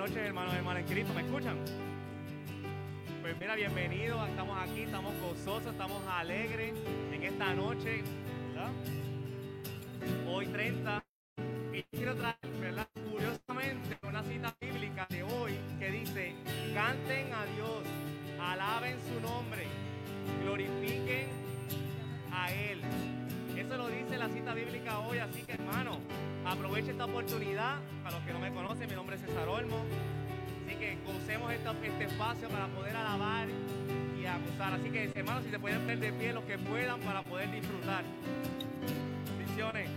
noches, hermanos y hermanas Cristo. ¿Me escuchan? Pues mira, bienvenidos. Estamos aquí, estamos gozosos, estamos alegres en esta noche. ¿verdad? Hoy 30. Y quiero traer, ¿verdad? Curiosamente, una cita bíblica de hoy que dice, canten a Dios, alaben su nombre, glorifiquen a Él. Eso lo dice la cita bíblica hoy, así que hermano, aproveche esta oportunidad. No me conocen, mi nombre es César Olmo. Así que gocemos esta- este espacio para poder alabar y acusar. Así que hermanos, si se pueden ver de pie los que puedan para poder disfrutar. Bendiciones.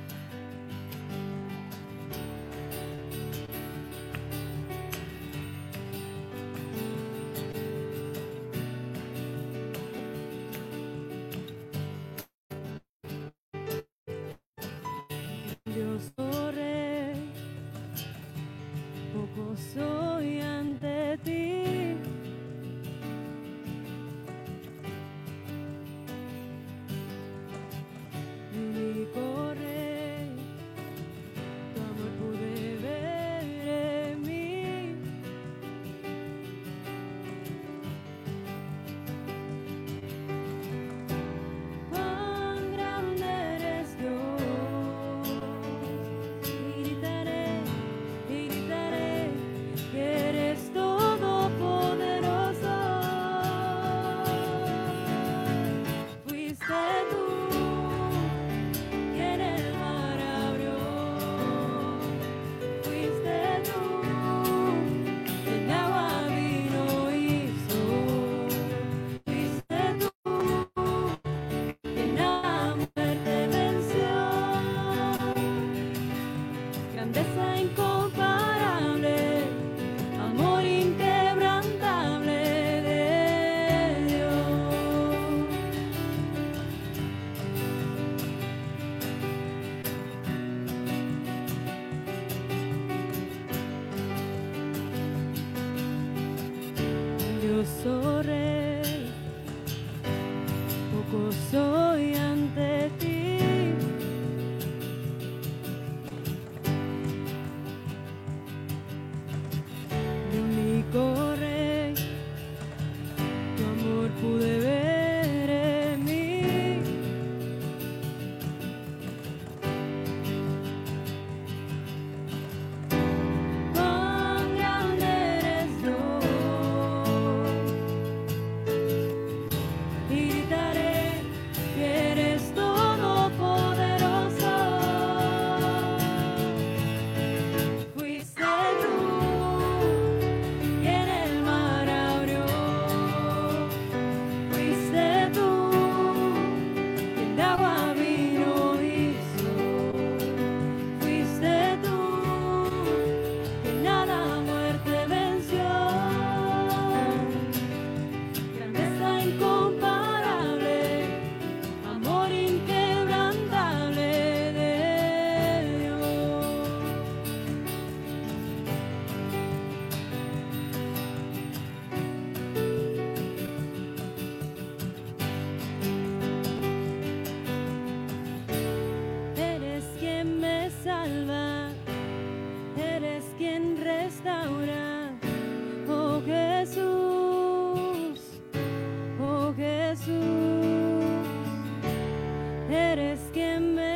risk and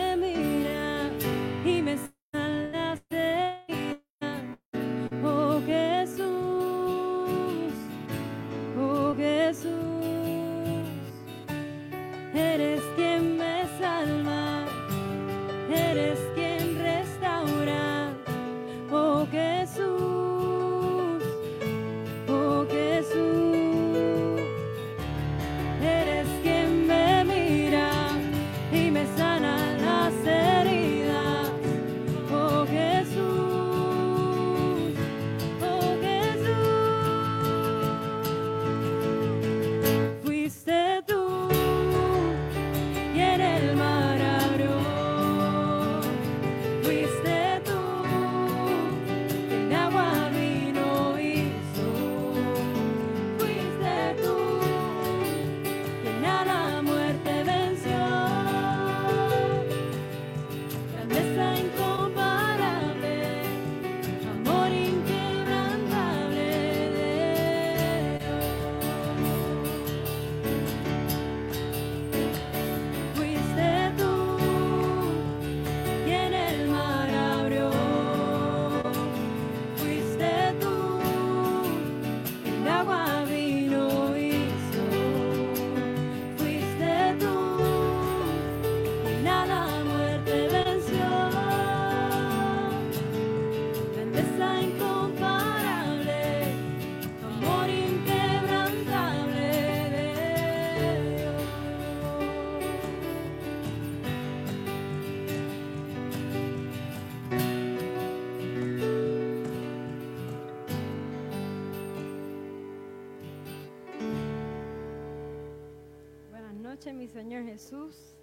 mi Señor Jesús.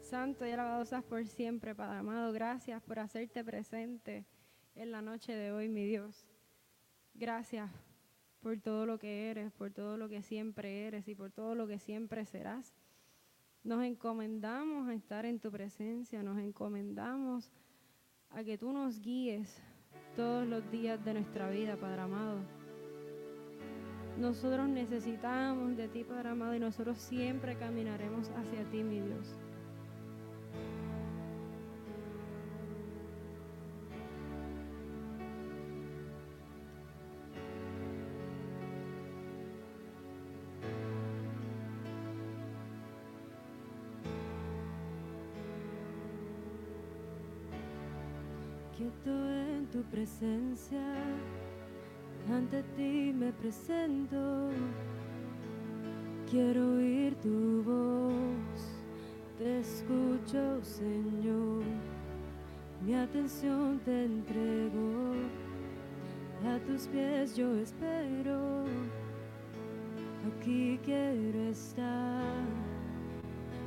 Santo y alabado seas por siempre, Padre amado. Gracias por hacerte presente en la noche de hoy, mi Dios. Gracias por todo lo que eres, por todo lo que siempre eres y por todo lo que siempre serás. Nos encomendamos a estar en tu presencia, nos encomendamos a que tú nos guíes todos los días de nuestra vida, Padre amado. Nosotros necesitamos de ti, Padre amado, y nosotros siempre caminaremos hacia ti, mi Dios. Quieto en tu presencia, ante ti me presento. Quiero oír tu voz, te escucho, Señor. Mi atención te entrego, a tus pies yo espero. Aquí quiero estar,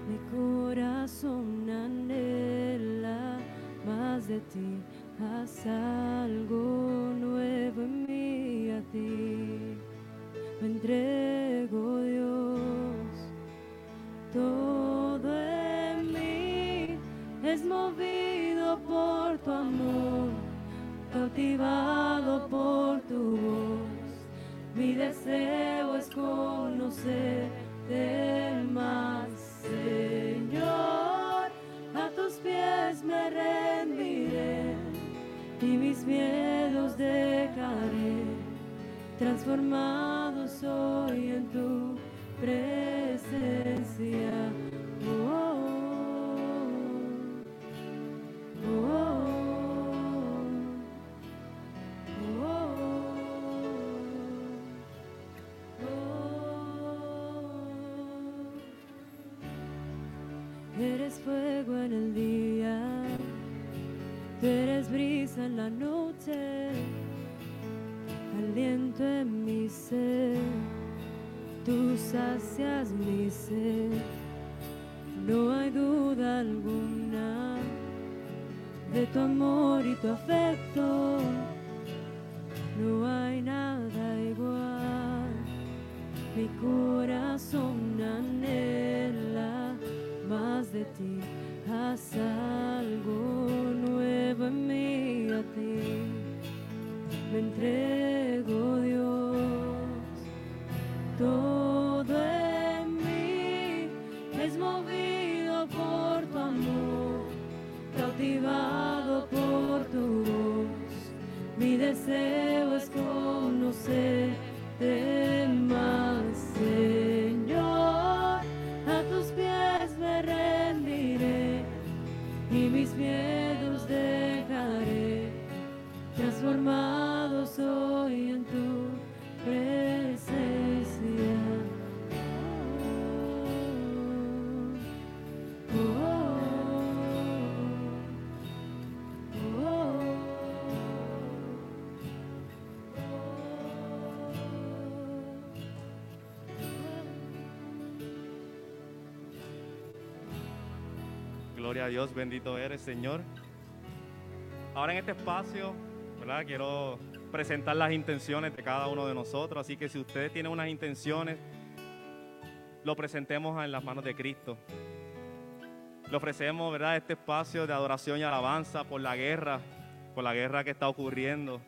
mi corazón anhela más de ti haz algo nuevo en mí ti. Me entrego, Dios, todo en mí es movido por tu amor, cautivado por tu voz. Mi deseo es conocerte más, Señor. A tus pies me rendiré y mis miedos dejaré. Transformado soy en tu presencia. Oh, oh, oh, oh. Eres fuego en el día, eres brisa en la noche, aliento en mi ser, tú sacias mi ser, no hay duda alguna de tu amor y tu afecto, no hay nada igual, mi corazón anhela más de ti, haz algo nuevo en mí a ti. Me entrego, Dios, todo en mí es movido por tu amor, cautivado por tu voz. Mi deseo es conocerte más, Señor. A tus pies me rendiré y mis miedos dejaré. Transformado Oh, oh, oh, Gloria a Dios, bendito eres, Señor. Ahora en este espacio, ¿verdad? Quiero presentar las intenciones de cada uno de nosotros. Así que si ustedes tienen unas intenciones, lo presentemos en las manos de Cristo. Le ofrecemos, ¿verdad? Este espacio de adoración y alabanza por la guerra, por la guerra que está ocurriendo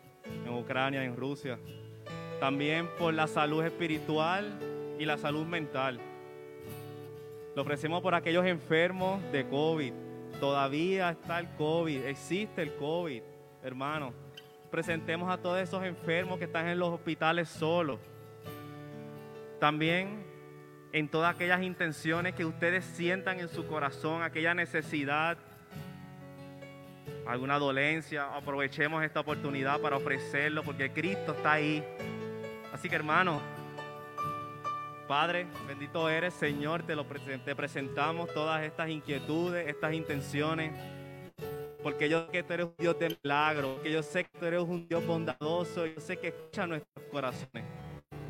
en Ucrania, en Rusia. También por la salud espiritual y la salud mental. Lo ofrecemos por aquellos enfermos de COVID. Todavía está el COVID, existe el COVID, hermano. Presentemos a todos esos enfermos que están en los hospitales solos. También en todas aquellas intenciones que ustedes sientan en su corazón, aquella necesidad, alguna dolencia, aprovechemos esta oportunidad para ofrecerlo porque Cristo está ahí. Así que hermano, Padre, bendito eres, Señor, te, lo te presentamos todas estas inquietudes, estas intenciones, porque yo sé que tú eres un Dios de milagro, que yo sé que tú eres un Dios bondadoso, yo sé que escucha nuestros corazones.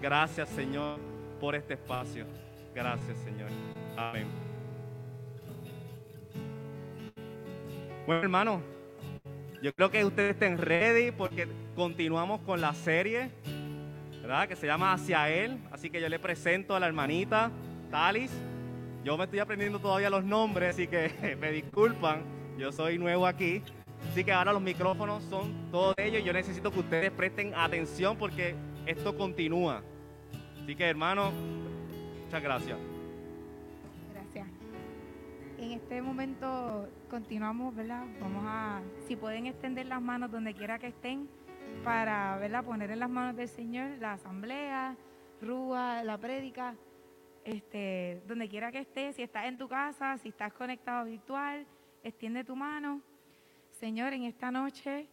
Gracias, Señor, por este espacio. Gracias, Señor. Amén. Bueno, hermano, yo creo que ustedes estén ready porque continuamos con la serie, ¿verdad? Que se llama Hacia Él. Así que yo le presento a la hermanita Talis. Yo me estoy aprendiendo todavía los nombres, así que me disculpan. Yo soy nuevo aquí. Así que ahora los micrófonos son todos ellos. Yo necesito que ustedes presten atención porque esto continúa. Así que, hermano, muchas gracias. Gracias. En este momento continuamos, ¿verdad? Vamos a, si pueden extender las manos donde quiera que estén, para, ¿verdad? Poner en las manos del Señor la asamblea, Rúa, la prédica, este, donde quiera que estés, si estás en tu casa, si estás conectado virtual, extiende tu mano. Señor, en esta noche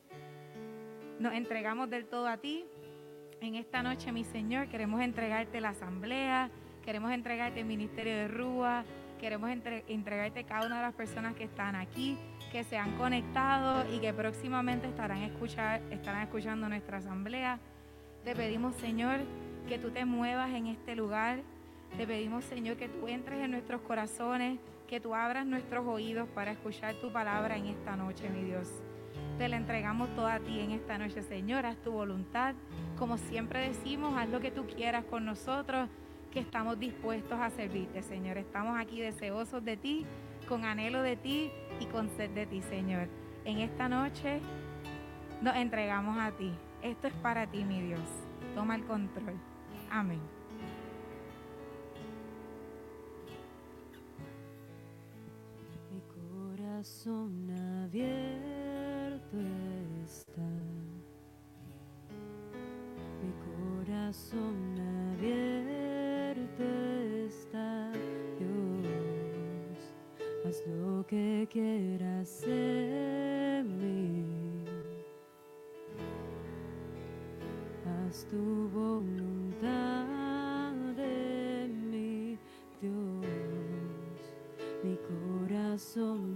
nos entregamos del todo a ti. En esta noche, mi Señor, queremos entregarte la asamblea, queremos entregarte el ministerio de Rúa, queremos entregarte cada una de las personas que están aquí, que se han conectado y que próximamente estarán, estarán escuchando nuestra asamblea. Te pedimos, Señor, que tú te muevas en este lugar. Te pedimos, Señor, que tú entres en nuestros corazones, que tú abras nuestros oídos para escuchar tu palabra en esta noche, mi Dios. Te la entregamos toda a ti en esta noche, Señor. Haz tu voluntad. Como siempre decimos, haz lo que tú quieras con nosotros, que estamos dispuestos a servirte, Señor. Estamos aquí deseosos de ti, con anhelo de ti y con sed de ti, Señor. En esta noche nos entregamos a ti. Esto es para ti, mi Dios. Toma el control. Amén. Corazón abierto está. Mi corazón abierto está, Dios. Haz lo que quieras en mí. Haz tu voluntad en mí, Dios. Mi corazón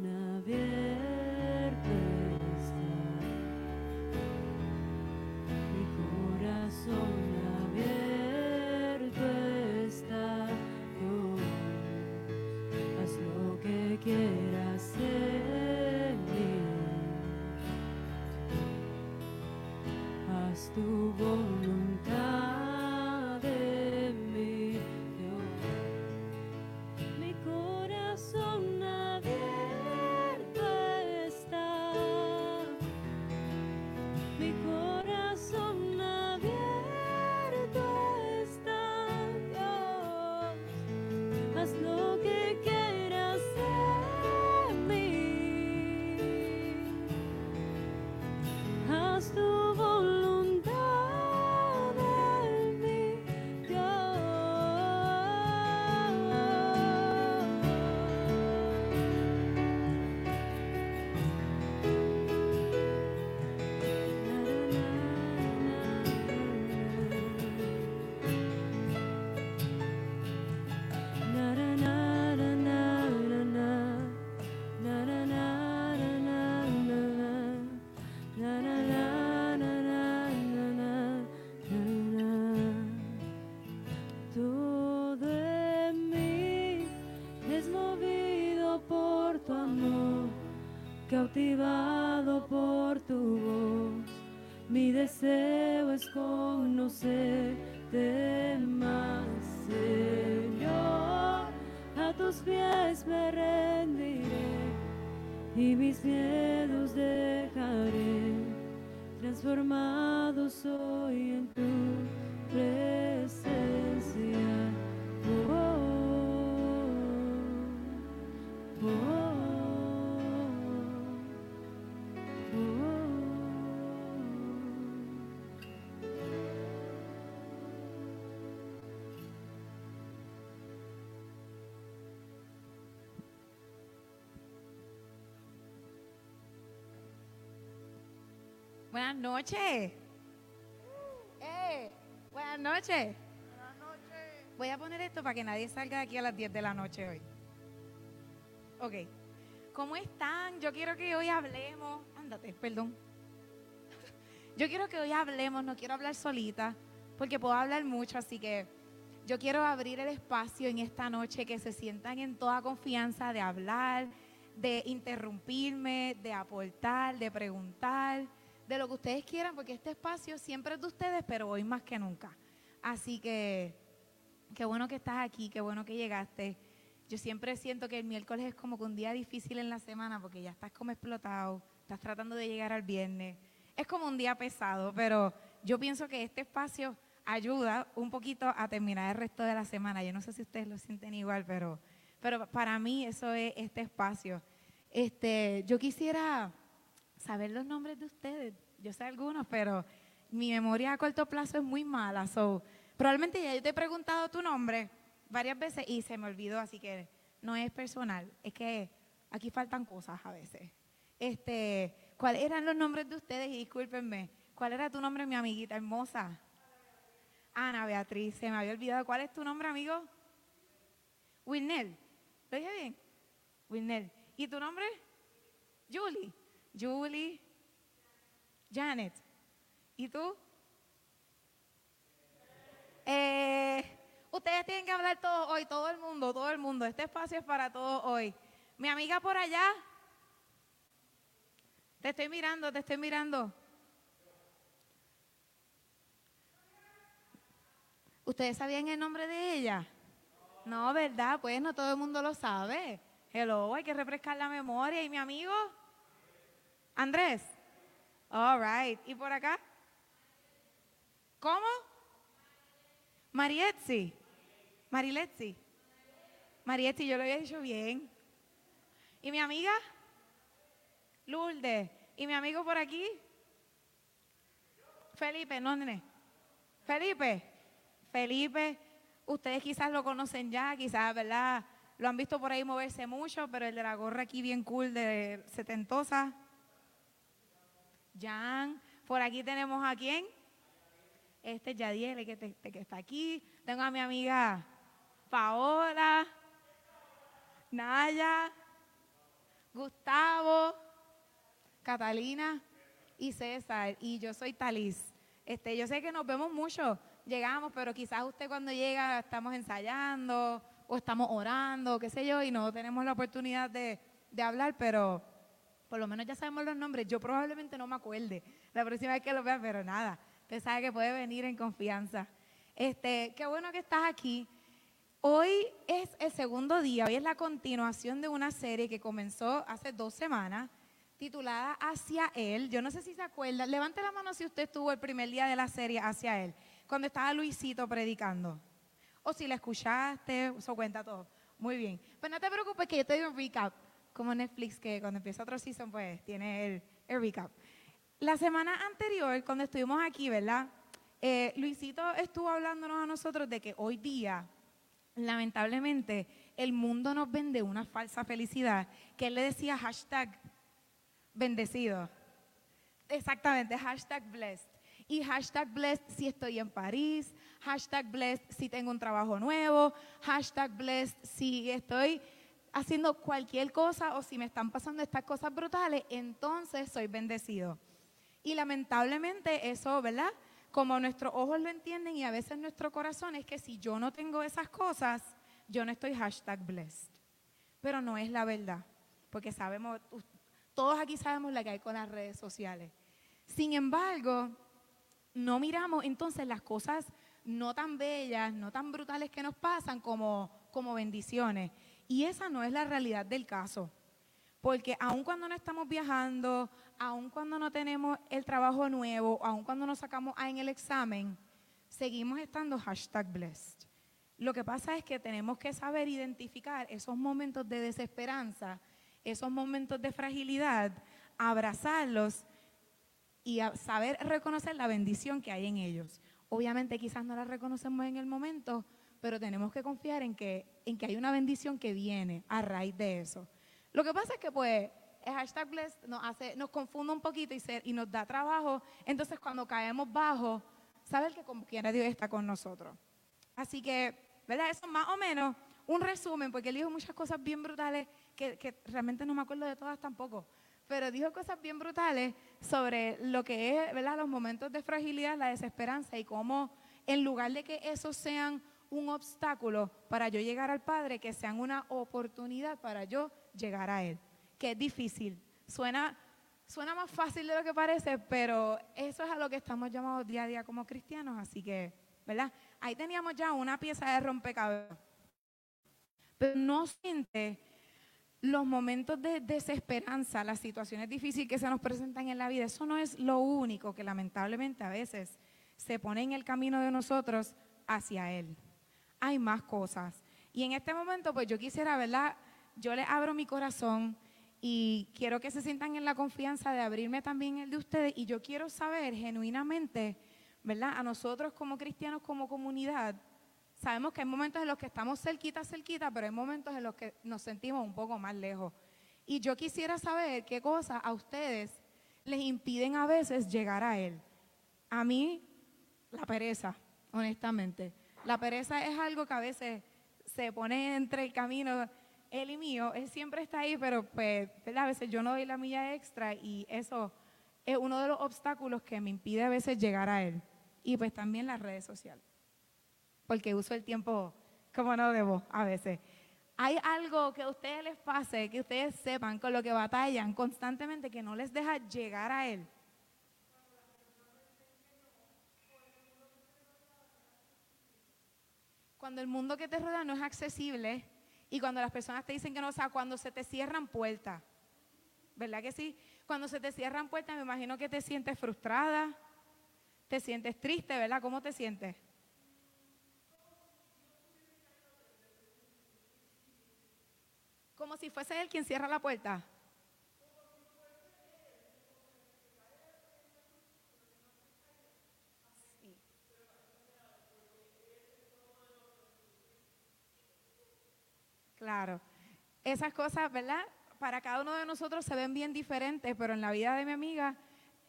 Buenas noches. Eh, buenas noches. Voy a poner esto para que nadie salga de aquí a las 10 de la noche hoy. Ok. ¿Cómo están? Yo quiero que hoy hablemos. Ándate, perdón. Yo quiero que hoy hablemos, no quiero hablar solita, porque puedo hablar mucho, así que Yo quiero abrir el espacio en esta noche que se sientan en toda confianza de hablar, de interrumpirme, de aportar, de preguntar, de lo que ustedes quieran, porque este espacio siempre es de ustedes, pero hoy más que nunca. Así que qué bueno que estás aquí, qué bueno que llegaste. Yo siempre siento que el miércoles es como que un día difícil en la semana porque ya estás como explotado, estás tratando de llegar al viernes. Es como un día pesado, pero yo pienso que este espacio ayuda un poquito a terminar el resto de la semana. Yo no sé si ustedes lo sienten igual, pero, pero para mí eso es este espacio. Este, yo quisiera saber los nombres de ustedes. Yo sé algunos, pero mi memoria a corto plazo es muy mala. So, probablemente ya yo te he preguntado tu nombre varias veces y se me olvidó, así que no es personal. Es que aquí faltan cosas a veces. Este, ¿Cuáles eran los nombres de ustedes? Y discúlpenme. ¿Cuál era tu nombre, mi amiguita hermosa? Ana Beatriz, se me había olvidado. ¿Cuál es tu nombre, amigo? Wilnel. ¿Lo dije bien? Wilnel. ¿Y tu nombre? Julie. Julie. Janet. ¿Y tú? Eh, ustedes tienen que hablar todo hoy, todo el mundo, todo el mundo. Este espacio es para todos hoy. Mi amiga por allá. Te estoy mirando, te estoy mirando. ¿Ustedes sabían el nombre de ella? No, ¿verdad? Pues no todo el mundo lo sabe. Hello, hay que refrescar la memoria. ¿Y mi amigo? Andrés. All right. ¿Y por acá? ¿Cómo? Marietzi. Mariletzi. Marietzi, yo lo había dicho bien. ¿Y mi amiga? Lourdes. ¿Y mi amigo por aquí? Felipe, ¿no, nene? Felipe. Felipe, ustedes quizás lo conocen ya, quizás, ¿verdad? Lo han visto por ahí moverse mucho, pero el de la gorra aquí bien cool de setentosa. Jan. Por aquí tenemos a quién? Este es Yadiel, que, que está aquí. Tengo a mi amiga Paola, Naya, Gustavo, Catalina y César. Y yo soy Talis. Este, yo sé que nos vemos mucho llegamos, pero quizás usted cuando llega estamos ensayando o estamos orando, qué sé yo, y no tenemos la oportunidad de, hablar, pero por lo menos ya sabemos los nombres. Yo probablemente no me acuerde la próxima vez que lo vea, pero nada, usted sabe que puede venir en confianza. Este, qué bueno que estás aquí. Hoy es el segundo día, hoy es la continuación de una serie que comenzó hace dos semanas, titulada Hacia Él. Yo no sé si se acuerda, levante la mano si usted estuvo el primer día de la serie Hacia Él cuando estaba Luisito predicando. O si la escuchaste, eso cuenta todo. Muy bien. Pues no te preocupes que yo te doy un recap, como Netflix, que cuando empieza otro season, pues tiene el, el recap. La semana anterior, cuando estuvimos aquí, ¿verdad? Eh, Luisito estuvo hablándonos a nosotros de que hoy día, lamentablemente, el mundo nos vende una falsa felicidad, que él le decía hashtag bendecido. Exactamente, hashtag blessed. Y hashtag blessed si estoy en París, hashtag blessed si tengo un trabajo nuevo, hashtag blessed si estoy haciendo cualquier cosa o si me están pasando estas cosas brutales, entonces soy bendecido. Y lamentablemente eso, ¿verdad? Como nuestros ojos lo entienden y a veces nuestro corazón es que si yo no tengo esas cosas, yo no estoy hashtag blessed. Pero no es la verdad, porque sabemos, todos aquí sabemos la que hay con las redes sociales. Sin embargo, no miramos entonces las cosas no tan bellas, no tan brutales que nos pasan como, como bendiciones. Y esa no es la realidad del caso. Porque aun cuando no estamos viajando, aun cuando no tenemos el trabajo nuevo, aun cuando nos sacamos A en el examen, seguimos estando hashtag blessed. Lo que pasa es que tenemos que saber identificar esos momentos de desesperanza, esos momentos de fragilidad, abrazarlos y saber reconocer la bendición que hay en ellos. Obviamente quizás no la reconocemos en el momento, pero tenemos que confiar en que, en que hay una bendición que viene a raíz de eso. Lo que pasa es que pues el hashtag blessed nos, hace, nos confunde un poquito y, y nos da trabajo. Entonces cuando caemos bajo, saber que como quiera Dios está con nosotros. Así que, ¿verdad? Eso más o menos un resumen, porque él dijo muchas cosas bien brutales que, que realmente no me acuerdo de todas tampoco pero dijo cosas bien brutales sobre lo que es, ¿verdad? Los momentos de fragilidad, la desesperanza y cómo en lugar de que esos sean un obstáculo para yo llegar al Padre que sean una oportunidad para yo llegar a Él. Que es difícil. Suena, suena más fácil de lo que parece, pero eso es a lo que estamos llamados día a día como cristianos. Así que, ¿verdad? Ahí teníamos ya una pieza de rompecabezas. Pero no siente los momentos de desesperanza, las situaciones difíciles que se nos presentan en la vida. Eso no es lo único que lamentablemente a veces se pone en el camino de nosotros hacia Él. Hay más cosas. Y en este momento, pues yo quisiera, ¿verdad? Yo le abro mi corazón y quiero que se sientan en la confianza de abrirme también el de ustedes. Y yo quiero saber genuinamente, ¿verdad? A nosotros como cristianos, como comunidad, sabemos que hay momentos en los que estamos cerquita, cerquita, pero hay momentos en los que nos sentimos un poco más lejos. Y yo quisiera saber qué cosas a ustedes les impiden a veces llegar a Él. A mí la pereza, honestamente. La pereza es algo que a veces se pone entre el camino él y mío. Él siempre está ahí, pero pues, a veces yo no doy la milla extra y eso es uno de los obstáculos que me impide a veces llegar a él. Y pues también las redes sociales. Porque uso el tiempo como no debo a veces. Hay algo que a ustedes les pase, que ustedes sepan con lo que batallan constantemente, que no les deja llegar a Él. Cuando el mundo que te rodea no es accesible y cuando las personas te dicen que no, o sea, cuando se te cierran puertas. ¿Verdad que sí? Cuando se te cierran puertas, me imagino que te sientes frustrada, te sientes triste, ¿verdad? ¿Cómo te sientes? Como si fuese él quien cierra la puerta. Claro. Esas cosas, ¿verdad? Para cada uno de nosotros se ven bien diferentes, pero en la vida de mi amiga,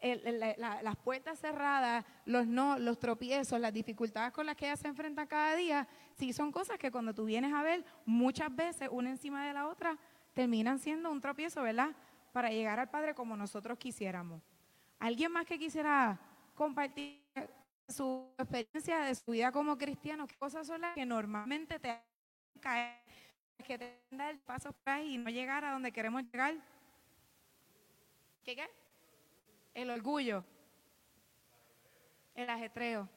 las puertas cerradas, los no, los tropiezos, las dificultades con las que ella se enfrenta cada día, sí son cosas que cuando tú vienes a ver, muchas veces una encima de la otra, terminan siendo un tropiezo, ¿verdad? Para llegar al Padre como nosotros quisiéramos. ¿Alguien más que quisiera compartir su experiencia de su vida como cristiano? ¿Qué cosas son las que normalmente te caer que te da el paso para y no llegar a donde queremos llegar. ¿Qué qué? El orgullo. El ajetreo.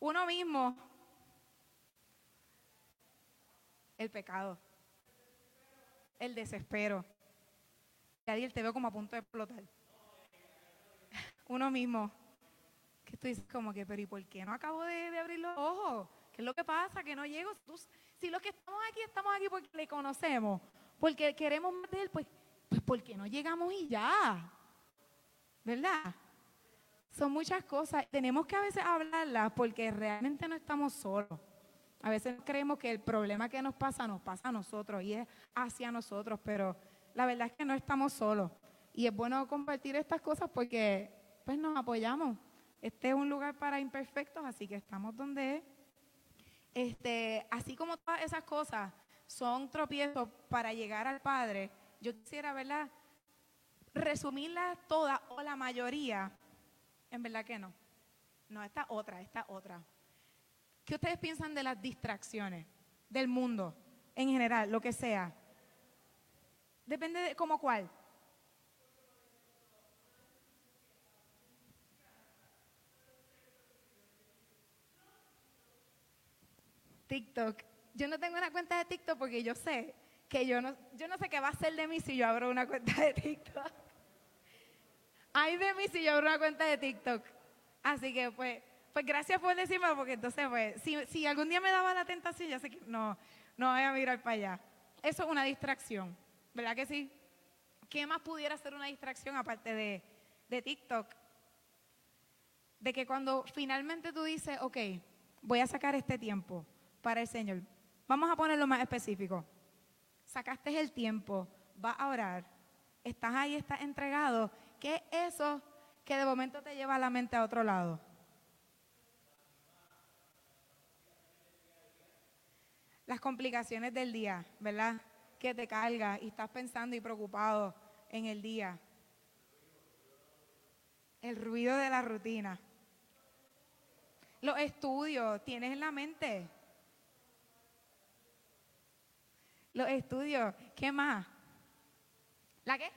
Uno mismo. El pecado. El desespero. Adiel, te veo como a punto de explotar. Uno mismo. Que tú como que, pero ¿y por qué no acabo de abrir los ojos? ¿Qué es lo que pasa? Que no llego. si los que estamos aquí, estamos aquí porque le conocemos, porque queremos más de él, pues, pues porque no llegamos y ya. ¿Verdad? Son muchas cosas. Tenemos que a veces hablarlas porque realmente no estamos solos. A veces creemos que el problema que nos pasa nos pasa a nosotros y es hacia nosotros, pero la verdad es que no estamos solos. Y es bueno compartir estas cosas porque pues nos apoyamos. Este es un lugar para imperfectos, así que estamos donde es este, así como todas esas cosas son tropiezos para llegar al Padre, yo quisiera, ¿verdad? Resumirlas todas o la mayoría. En verdad que no. No, esta otra, esta otra. ¿Qué ustedes piensan de las distracciones del mundo en general, lo que sea? Depende de cómo cuál. TikTok. Yo no tengo una cuenta de TikTok porque yo sé que yo no, yo no sé qué va a ser de mí si yo abro una cuenta de TikTok. Ay de mí si yo abro una cuenta de TikTok. Así que pues, pues gracias por decirme porque entonces pues, si, si algún día me daba la tentación, ya sé que no, no voy a mirar para allá. Eso es una distracción, ¿verdad que sí? ¿Qué más pudiera ser una distracción aparte de, de TikTok? De que cuando finalmente tú dices, ok, voy a sacar este tiempo, para el Señor. Vamos a ponerlo más específico. Sacaste el tiempo, vas a orar, estás ahí, estás entregado. ¿Qué es eso que de momento te lleva la mente a otro lado? Las complicaciones del día, ¿verdad? Que te carga y estás pensando y preocupado en el día. El ruido de la rutina. Los estudios, tienes en la mente. Los estudios, ¿qué más? ¿La qué?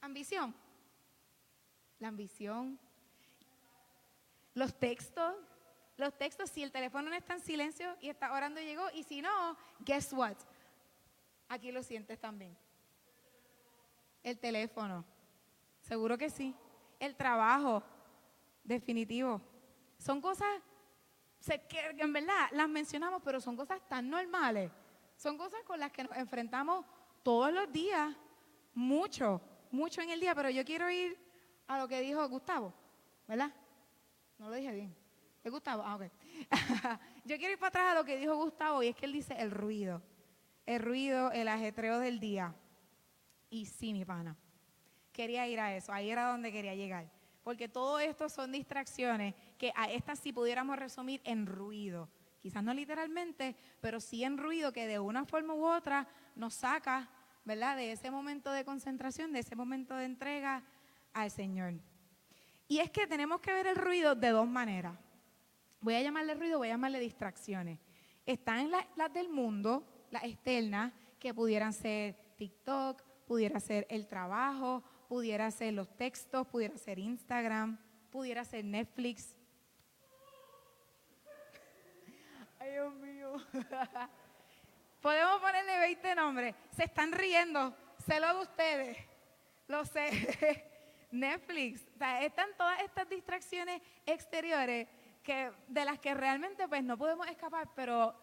Ambición. La ambición. Los textos. Los textos, si el teléfono no está en silencio y está orando llegó, y si no, guess what? Aquí lo sientes también. El teléfono. Seguro que sí. El trabajo. Definitivo. Son cosas en verdad las mencionamos, pero son cosas tan normales. Son cosas con las que nos enfrentamos todos los días, mucho, mucho en el día, pero yo quiero ir a lo que dijo Gustavo, ¿verdad? No lo dije bien. ¿Es Gustavo? Ah, ok. yo quiero ir para atrás a lo que dijo Gustavo y es que él dice el ruido. El ruido, el ajetreo del día. Y sí, mi pana. Quería ir a eso. Ahí era donde quería llegar. Porque todo esto son distracciones que a estas sí pudiéramos resumir en ruido. Quizás no literalmente, pero sí en ruido que de una forma u otra nos saca, ¿verdad? De ese momento de concentración, de ese momento de entrega al Señor. Y es que tenemos que ver el ruido de dos maneras. Voy a llamarle ruido, voy a llamarle distracciones. Están las, del mundo, las externas, que pudieran ser TikTok, pudiera ser el trabajo, pudiera ser los textos, pudiera ser Instagram, pudiera ser Netflix. Ay, Dios mío. Podemos ponerle 20 nombres. Se están riendo. Sé lo de ustedes. Lo sé. Netflix. Están todas estas distracciones exteriores que, de las que realmente pues no podemos escapar, pero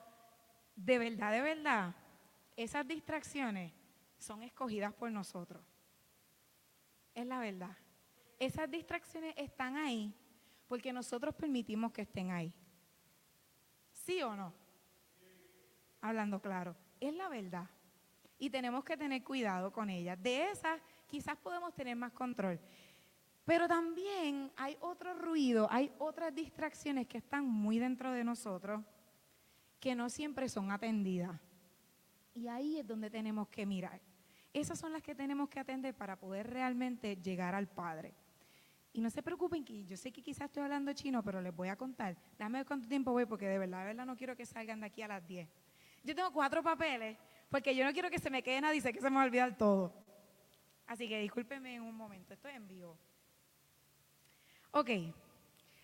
de verdad, de verdad, esas distracciones son escogidas por nosotros. Es la verdad. Esas distracciones están ahí porque nosotros permitimos que estén ahí. ¿Sí o no? Hablando claro, es la verdad. Y tenemos que tener cuidado con ellas. De esas quizás podemos tener más control. Pero también hay otro ruido, hay otras distracciones que están muy dentro de nosotros que no siempre son atendidas. Y ahí es donde tenemos que mirar. Esas son las que tenemos que atender para poder realmente llegar al Padre. Y no se preocupen que yo sé que quizás estoy hablando chino, pero les voy a contar. Dame cuánto tiempo voy porque de verdad, de verdad no quiero que salgan de aquí a las 10. Yo tengo cuatro papeles porque yo no quiero que se me quede nada y sé que se me va a olvidar todo. Así que discúlpenme en un momento, estoy en vivo. Ok,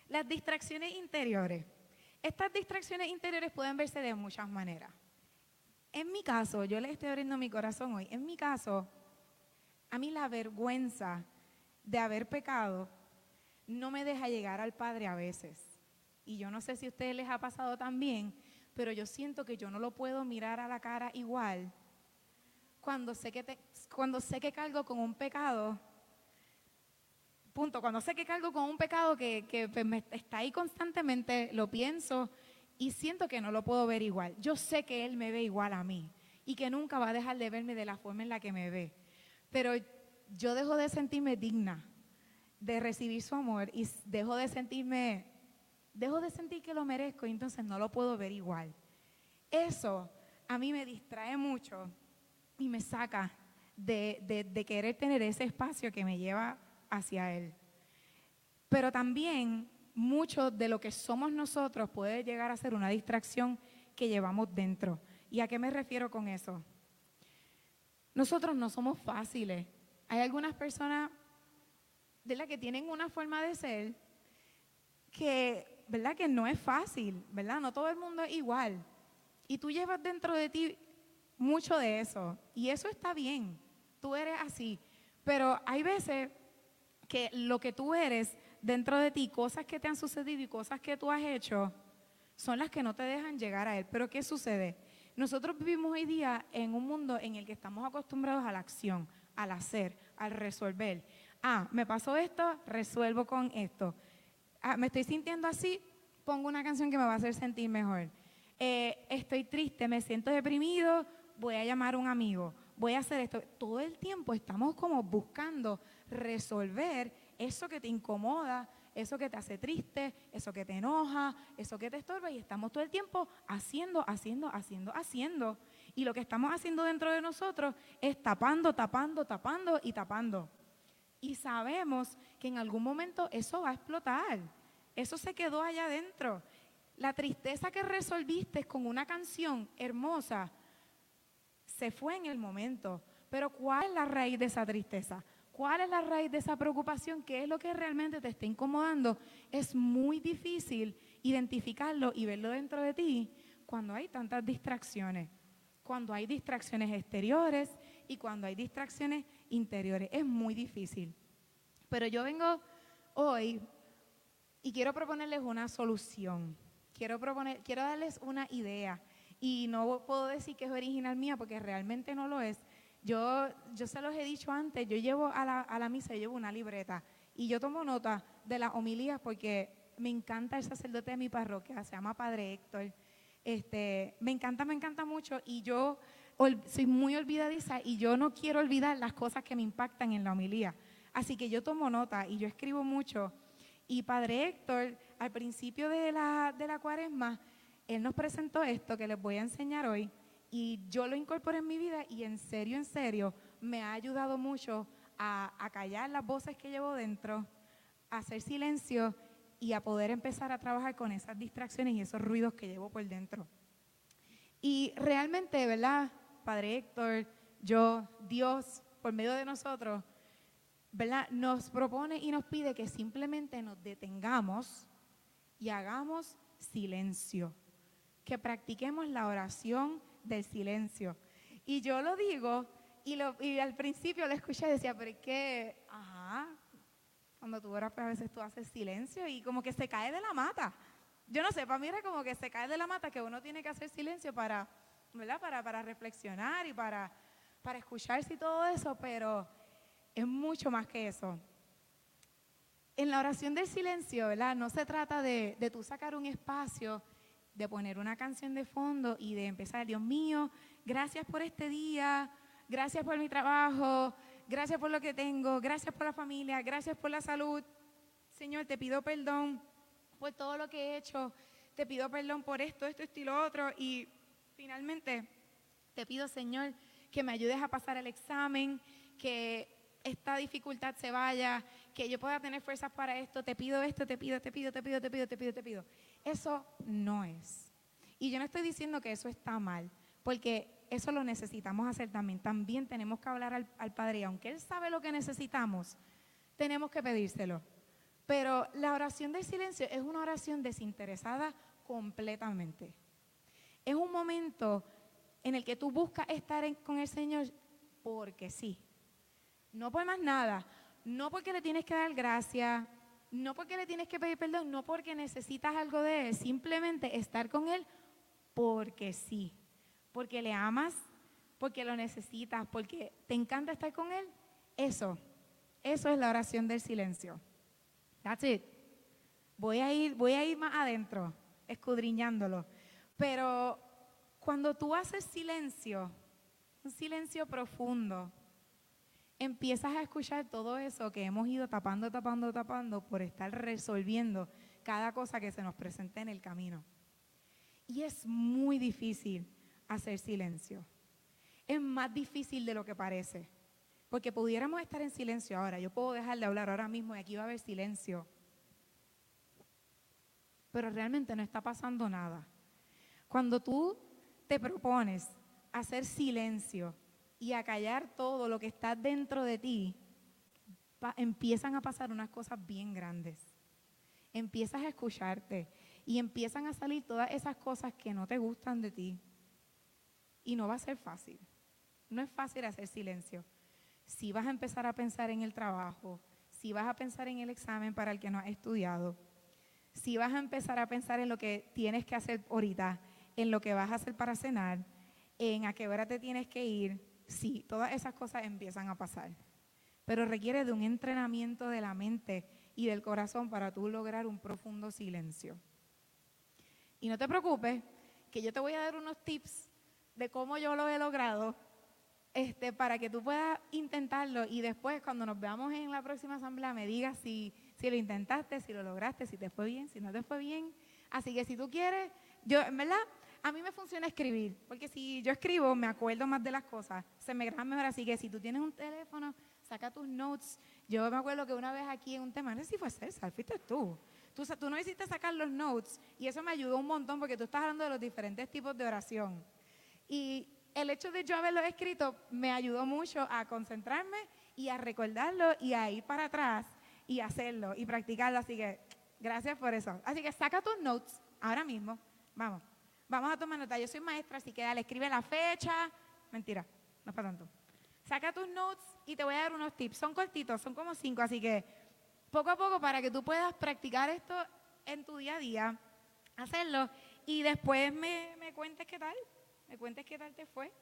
las distracciones interiores. Estas distracciones interiores pueden verse de muchas maneras. En mi caso, yo les estoy abriendo mi corazón hoy, en mi caso, a mí la vergüenza de haber pecado no me deja llegar al Padre a veces. Y yo no sé si a ustedes les ha pasado también, pero yo siento que yo no lo puedo mirar a la cara igual cuando sé que, cuando sé que cargo con un pecado. Punto, cuando sé que cargo con un pecado que, que pues, está ahí constantemente, lo pienso y siento que no lo puedo ver igual. Yo sé que Él me ve igual a mí y que nunca va a dejar de verme de la forma en la que me ve. Pero yo dejo de sentirme digna de recibir su amor y dejo de sentirme, dejo de sentir que lo merezco y entonces no lo puedo ver igual. Eso a mí me distrae mucho y me saca de, de querer tener ese espacio que me lleva hacia Él. Pero también mucho de lo que somos nosotros puede llegar a ser una distracción que llevamos dentro. ¿Y a qué me refiero con eso? Nosotros no somos fáciles. Hay algunas personas de las que tienen una forma de ser que, ¿verdad? Que no es fácil, ¿verdad? No todo el mundo es igual. Y tú llevas dentro de ti mucho de eso. Y eso está bien. Tú eres así. Pero hay veces que lo que tú eres dentro de ti, cosas que te han sucedido y cosas que tú has hecho, son las que no te dejan llegar a Él. Pero ¿qué sucede? Nosotros vivimos hoy día en un mundo en el que estamos acostumbrados a la acción, al hacer, al resolver. Ah, me pasó esto, resuelvo con esto. Ah, me estoy sintiendo así, pongo una canción que me va a hacer sentir mejor. Eh, estoy triste, me siento deprimido, voy a llamar a un amigo, voy a hacer esto. Todo el tiempo estamos como buscando resolver eso que te incomoda, eso que te hace triste, eso que te enoja, eso que te estorba y estamos todo el tiempo haciendo, haciendo, haciendo, haciendo. Y lo que estamos haciendo dentro de nosotros es tapando, tapando, tapando y tapando. Y sabemos que en algún momento eso va a explotar. Eso se quedó allá adentro. La tristeza que resolviste con una canción hermosa se fue en el momento. Pero ¿cuál es la raíz de esa tristeza? ¿Cuál es la raíz de esa preocupación? ¿Qué es lo que realmente te está incomodando? Es muy difícil identificarlo y verlo dentro de ti cuando hay tantas distracciones, cuando hay distracciones exteriores y cuando hay distracciones interiores. Es muy difícil. Pero yo vengo hoy y quiero proponerles una solución. Quiero, proponer, quiero darles una idea. Y no puedo decir que es original mía porque realmente no lo es. Yo, yo se los he dicho antes, yo llevo a la, a la misa, yo llevo una libreta y yo tomo nota de las homilías porque me encanta el sacerdote de mi parroquia, se llama Padre Héctor. Este, me encanta, me encanta mucho y yo soy muy olvidadiza y yo no quiero olvidar las cosas que me impactan en la homilía. Así que yo tomo nota y yo escribo mucho. Y Padre Héctor, al principio de la, de la cuaresma, él nos presentó esto que les voy a enseñar hoy y yo lo incorporé en mi vida y en serio, en serio, me ha ayudado mucho a, a callar las voces que llevo dentro, a hacer silencio y a poder empezar a trabajar con esas distracciones y esos ruidos que llevo por dentro. Y realmente, ¿verdad? Padre Héctor, yo, Dios, por medio de nosotros, ¿verdad? Nos propone y nos pide que simplemente nos detengamos y hagamos silencio, que practiquemos la oración del silencio. Y yo lo digo, y, lo, y al principio lo escuché y decía, pero es que, ajá, cuando tú oras, pues a veces tú haces silencio y como que se cae de la mata. Yo no sé, para mí era como que se cae de la mata que uno tiene que hacer silencio para, ¿verdad? Para, para reflexionar y para, para escucharse y todo eso, pero es mucho más que eso. En la oración del silencio, ¿verdad? No se trata de, de tú sacar un espacio, de poner una canción de fondo y de empezar, Dios mío, gracias por este día, gracias por mi trabajo, gracias por lo que tengo, gracias por la familia, gracias por la salud. Señor, te pido perdón por todo lo que he hecho, te pido perdón por esto, esto, esto y lo otro. Y finalmente, te pido, Señor, que me ayudes a pasar el examen, que esta dificultad se vaya, que yo pueda tener fuerzas para esto, te pido esto, te pido, te pido, te pido, te pido, te pido, te pido. Eso no es. Y yo no estoy diciendo que eso está mal, porque eso lo necesitamos hacer también. También tenemos que hablar al, Padre, y aunque Él sabe lo que necesitamos, tenemos que pedírselo. Pero la oración del silencio es una oración desinteresada completamente. Es un momento en el que tú buscas estar con el Señor porque sí. No por más nada. No porque le tienes que dar gracias, no porque le tienes que pedir perdón, no porque necesitas algo de Él, simplemente estar con Él porque sí. Porque le amas, porque lo necesitas, porque te encanta estar con Él. Eso, eso es la oración del silencio. That's it. Voy a ir, voy a ir más adentro, escudriñándolo. Pero cuando tú haces silencio, un silencio profundo, empiezas a escuchar todo eso que hemos ido tapando, tapando, tapando por estar resolviendo cada cosa que se nos presente en el camino. Y es muy difícil hacer silencio. Es más difícil de lo que parece. Porque pudiéramos estar en silencio ahora. Yo puedo dejar de hablar ahora mismo y aquí va a haber silencio. Pero realmente no está pasando nada. Cuando tú te propones hacer silencio y a callar todo lo que está dentro de ti, empiezan a pasar unas cosas bien grandes. Empiezas a escucharte y empiezan a salir todas esas cosas que no te gustan de ti. Y no va a ser fácil. No es fácil hacer silencio. Si vas a empezar a pensar en el trabajo, si vas a pensar en el examen para el que no has estudiado, si vas a empezar a pensar en lo que tienes que hacer ahorita, en lo que vas a hacer para cenar, en a qué hora te tienes que ir, sí, todas esas cosas empiezan a pasar. Pero requiere de un entrenamiento de la mente y del corazón para tú lograr un profundo silencio. Y no te preocupes, que yo te voy a dar unos tips de cómo yo lo he logrado, este, para que tú puedas intentarlo y después cuando nos veamos en la próxima asamblea me digas si, si lo intentaste, si lo lograste, si te fue bien, si no te fue bien. Así que si tú quieres, yo, en verdad, a mí me funciona escribir, porque si yo escribo me acuerdo más de las cosas, se me graban mejor. Así que si tú tienes un teléfono, saca tus notes. Yo me acuerdo que una vez aquí en un tema, no sé si fue César, fuiste tú. Tú, tú no hiciste sacar los notes y eso me ayudó un montón porque tú estás hablando de los diferentes tipos de oración. Y el hecho de yo haberlo escrito me ayudó mucho a concentrarme y a recordarlo y a ir para atrás y hacerlo y practicarlo. Así que gracias por eso. Así que saca tus notes ahora mismo. Vamos. Vamos a tomar nota. Yo soy maestra, así que dale, escribe la fecha. Mentira, no es para tanto. Saca tus notes y te voy a dar unos tips. Son cortitos, son como cinco, así que poco a poco para que tú puedas practicar esto en tu día a día, hacerlo y después me, me cuentes qué tal. Me cuentes qué tal te fue.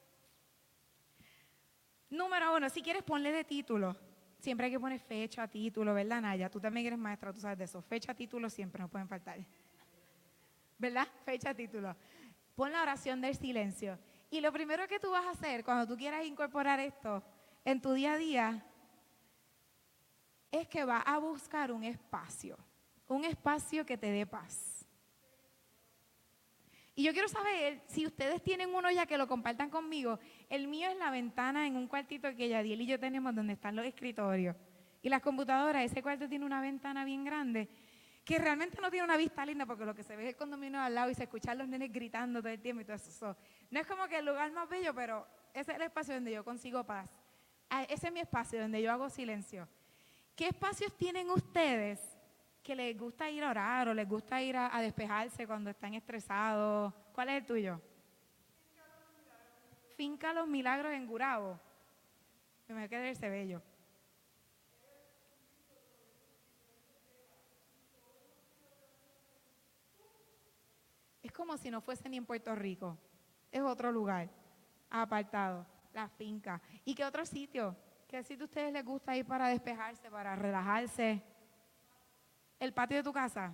Número uno, si quieres ponle de título. Siempre hay que poner fecha, título, ¿verdad, Naya? Tú también eres maestra, tú sabes de eso. Fecha, título siempre no pueden faltar. ¿Verdad? Fecha, título. Pon la oración del silencio. Y lo primero que tú vas a hacer cuando tú quieras incorporar esto en tu día a día es que vas a buscar un espacio, un espacio que te dé paz. Y yo quiero saber si ustedes tienen uno ya que lo compartan conmigo. El mío es la ventana en un cuartito que Yadiel y yo tenemos donde están los escritorios y las computadoras. Ese cuarto tiene una ventana bien grande que realmente no tiene una vista linda porque lo que se ve es el condominio al lado y se escuchan los nenes gritando todo el tiempo y todo eso. no es como que el lugar más bello, pero ese es el espacio donde yo consigo paz. Ah, ese es mi espacio donde yo hago silencio. ¿Qué espacios tienen ustedes que les gusta ir a orar o les gusta ir a, despejarse cuando están estresados? ¿Cuál es el tuyo? Finca los milagros en Gurabo. Me voy a quedar ese bello. como si no fuese ni en Puerto Rico. Es otro lugar, apartado, la finca. ¿Y qué otro sitio? ¿Qué sitio a ustedes les gusta ir para despejarse, para relajarse? ¿El patio de tu casa?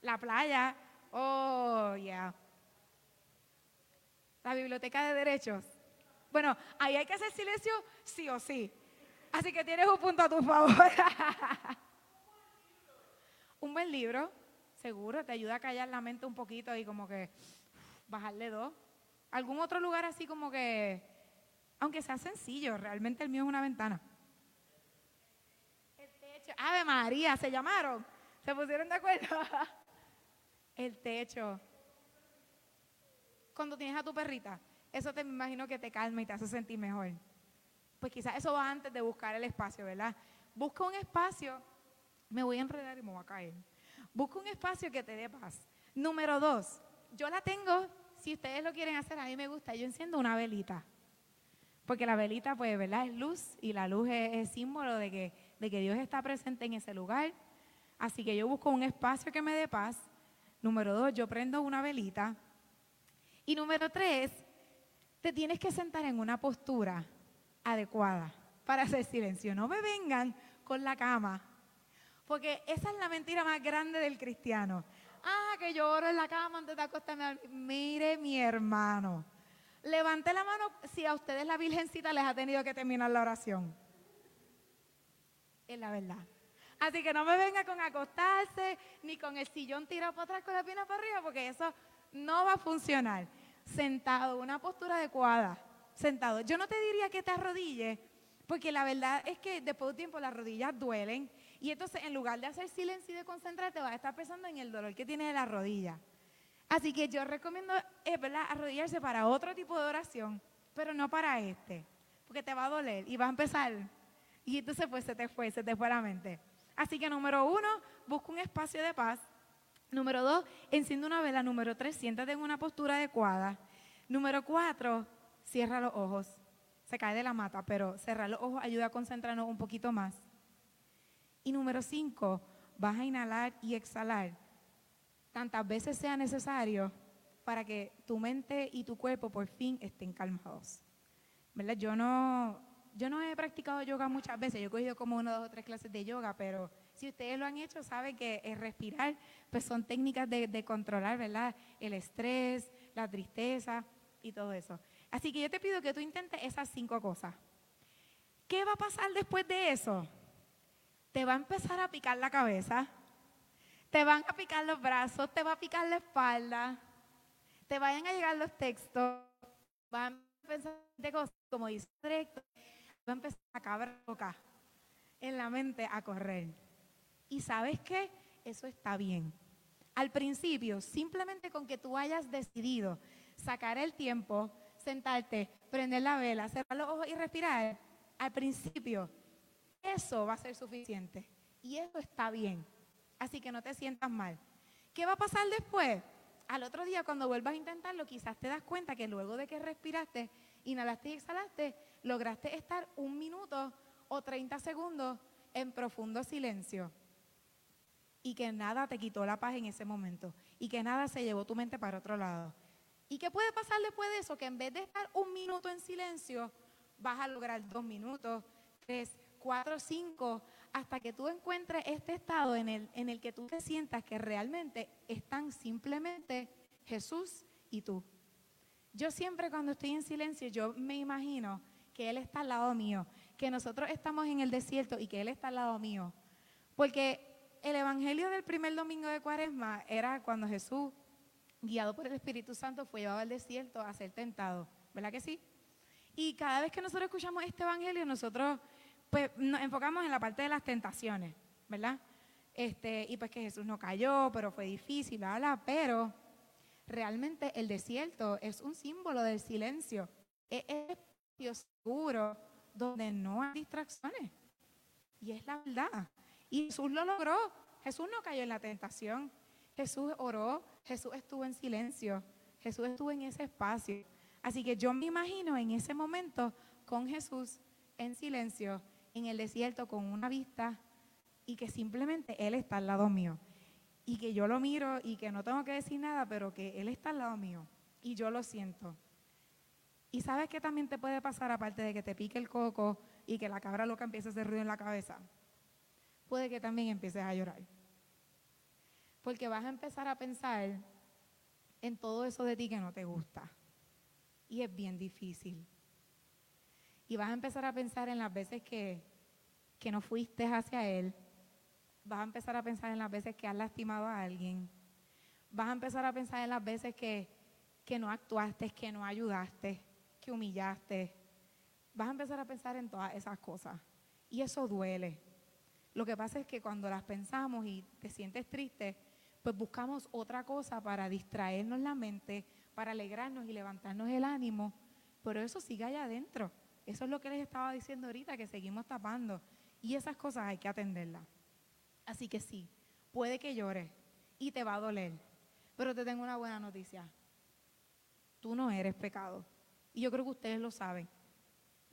La playa. Oh, yeah. La biblioteca de derechos. Bueno, ahí hay que hacer silencio sí o sí. Así que tienes un punto a tu favor. un buen libro seguro, te ayuda a callar la mente un poquito y como que bajarle dos. ¿Algún otro lugar así como que, aunque sea sencillo, realmente el mío es una ventana? Techo. Ave María, se llamaron. ¿Se pusieron de acuerdo? el techo. Cuando tienes a tu perrita, eso te imagino que te calma y te hace sentir mejor. Pues quizás eso va antes de buscar el espacio, ¿verdad? Busca un espacio, me voy a enredar y me voy a caer. Busca un espacio que te dé paz. Número dos, yo la tengo, si ustedes lo quieren hacer, a mí me gusta, yo enciendo una velita. Porque la velita, pues, ¿verdad? Es luz y la luz es, símbolo de que, de que Dios está presente en ese lugar. Así que yo busco un espacio que me dé paz. Número dos, yo prendo una velita. Y número tres, te tienes que sentar en una postura adecuada para hacer silencio. No me vengan con la cama porque esa es la mentira más grande del cristiano. Ah, que yo oro en la cama antes de acostarme. Mire, mi hermano. Levante la mano si a ustedes la Virgencita les ha tenido que terminar la oración. Es la verdad. Así que no me venga con acostarse ni con el sillón tirado para atrás con la pierna para arriba, porque eso no va a funcionar. Sentado, una postura adecuada. Sentado. Yo no te diría que te arrodilles, porque la verdad es que después de un tiempo las rodillas duelen y entonces, en lugar de hacer silencio y de concentrarte, vas a estar pensando en el dolor que tienes en la rodilla. Así que yo recomiendo eh, arrodillarse para otro tipo de oración, pero no para este, porque te va a doler y vas a empezar. Y entonces, pues se te fue, se te fue la mente. Así que, número uno, busca un espacio de paz. Número dos, enciende una vela. Número tres, siéntate en una postura adecuada. Número cuatro, cierra los ojos. Se cae de la mata, pero cerrar los ojos ayuda a concentrarnos un poquito más. Y número cinco, vas a inhalar y exhalar tantas veces sea necesario para que tu mente y tu cuerpo por fin estén calmados. ¿Verdad? Yo no, yo no he practicado yoga muchas veces, yo he cogido como una, dos o tres clases de yoga, pero si ustedes lo han hecho, saben que el respirar, pues son técnicas de, controlar, ¿verdad? El estrés, la tristeza y todo eso. Así que yo te pido que tú intentes esas cinco cosas. ¿Qué va a pasar después de eso? te va a empezar a picar la cabeza, te van a picar los brazos, te va a picar la espalda, te vayan a llegar los textos, van a pensar de cosas, como dice va a empezar a cabrar boca en la mente a correr. Y sabes qué? Eso está bien. Al principio, simplemente con que tú hayas decidido sacar el tiempo, sentarte, prender la vela, cerrar los ojos y respirar, al principio, eso va a ser suficiente. Y eso está bien. Así que no te sientas mal. ¿Qué va a pasar después? Al otro día, cuando vuelvas a intentarlo, quizás te das cuenta que luego de que respiraste, inhalaste y exhalaste, lograste estar un minuto o 30 segundos en profundo silencio. Y que nada te quitó la paz en ese momento. Y que nada se llevó tu mente para otro lado. ¿Y qué puede pasar después de eso? Que en vez de estar un minuto en silencio, vas a lograr dos minutos, tres, cuatro, cinco, hasta que tú encuentres este estado en el, en el que tú te sientas que realmente están simplemente Jesús y tú. Yo siempre cuando estoy en silencio, yo me imagino que Él está al lado mío, que nosotros estamos en el desierto y que Él está al lado mío. Porque el Evangelio del primer domingo de Cuaresma era cuando Jesús, guiado por el Espíritu Santo, fue llevado al desierto a ser tentado. ¿Verdad que sí? Y cada vez que nosotros escuchamos este Evangelio, nosotros pues nos enfocamos en la parte de las tentaciones, ¿verdad? Este, y pues que Jesús no cayó, pero fue difícil, bla, bla, pero realmente el desierto es un símbolo del silencio. Es seguro donde no hay distracciones. Y es la verdad. Y Jesús lo logró. Jesús no cayó en la tentación. Jesús oró, Jesús estuvo en silencio, Jesús estuvo en ese espacio. Así que yo me imagino en ese momento con Jesús en silencio, en el desierto, con una vista y que simplemente Él está al lado mío. Y que yo lo miro y que no tengo que decir nada, pero que Él está al lado mío. Y yo lo siento. Y sabes qué también te puede pasar, aparte de que te pique el coco y que la cabra loca empiece a hacer ruido en la cabeza. Puede que también empieces a llorar. Porque vas a empezar a pensar en todo eso de ti que no te gusta. Y es bien difícil. Y vas a empezar a pensar en las veces que, que no fuiste hacia Él. Vas a empezar a pensar en las veces que has lastimado a alguien. Vas a empezar a pensar en las veces que, que no actuaste, que no ayudaste, que humillaste. Vas a empezar a pensar en todas esas cosas. Y eso duele. Lo que pasa es que cuando las pensamos y te sientes triste, pues buscamos otra cosa para distraernos la mente, para alegrarnos y levantarnos el ánimo, pero eso sigue allá adentro. Eso es lo que les estaba diciendo ahorita, que seguimos tapando. Y esas cosas hay que atenderlas. Así que sí, puede que llores y te va a doler, pero te tengo una buena noticia. Tú no eres pecado. Y yo creo que ustedes lo saben,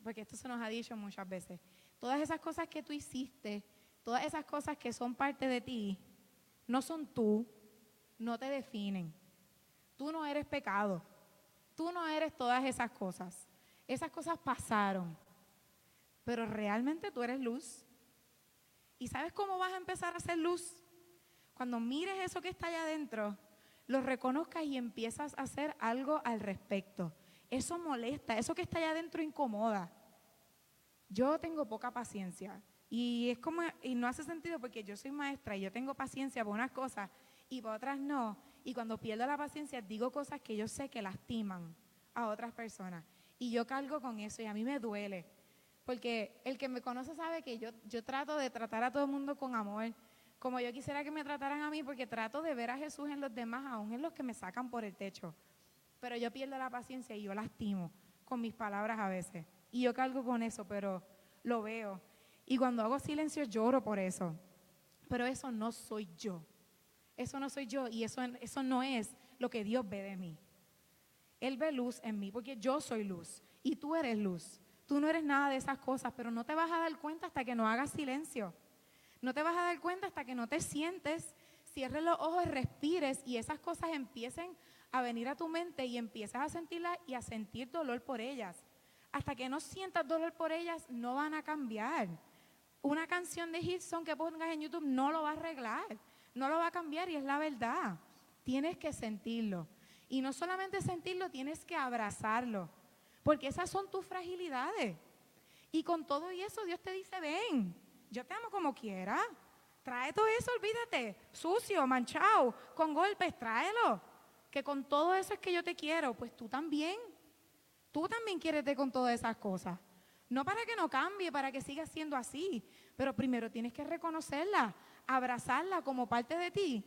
porque esto se nos ha dicho muchas veces. Todas esas cosas que tú hiciste, todas esas cosas que son parte de ti, no son tú, no te definen. Tú no eres pecado. Tú no eres todas esas cosas. Esas cosas pasaron. Pero realmente tú eres luz. ¿Y sabes cómo vas a empezar a ser luz? Cuando mires eso que está allá adentro, lo reconozcas y empiezas a hacer algo al respecto. Eso molesta, eso que está allá adentro incomoda. Yo tengo poca paciencia y es como y no hace sentido porque yo soy maestra y yo tengo paciencia por unas cosas y por otras no. Y cuando pierdo la paciencia digo cosas que yo sé que lastiman a otras personas. Y yo cargo con eso y a mí me duele. Porque el que me conoce sabe que yo, yo trato de tratar a todo el mundo con amor, como yo quisiera que me trataran a mí, porque trato de ver a Jesús en los demás, aún en los que me sacan por el techo. Pero yo pierdo la paciencia y yo lastimo con mis palabras a veces. Y yo cargo con eso, pero lo veo. Y cuando hago silencio lloro por eso. Pero eso no soy yo. Eso no soy yo y eso, eso no es lo que Dios ve de mí. Él ve luz en mí porque yo soy luz y tú eres luz. Tú no eres nada de esas cosas, pero no te vas a dar cuenta hasta que no hagas silencio. No te vas a dar cuenta hasta que no te sientes, cierres los ojos, respires y esas cosas empiecen a venir a tu mente y empiezas a sentirlas y a sentir dolor por ellas. Hasta que no sientas dolor por ellas, no van a cambiar. Una canción de Hilson que pongas en YouTube no lo va a arreglar no lo va a cambiar y es la verdad. Tienes que sentirlo. Y no solamente sentirlo, tienes que abrazarlo. Porque esas son tus fragilidades. Y con todo y eso Dios te dice, ven, yo te amo como quiera. Trae todo eso, olvídate. Sucio, manchado, con golpes, tráelo. Que con todo eso es que yo te quiero, pues tú también. Tú también quieres con todas esas cosas. No para que no cambie, para que siga siendo así, pero primero tienes que reconocerla, abrazarla como parte de ti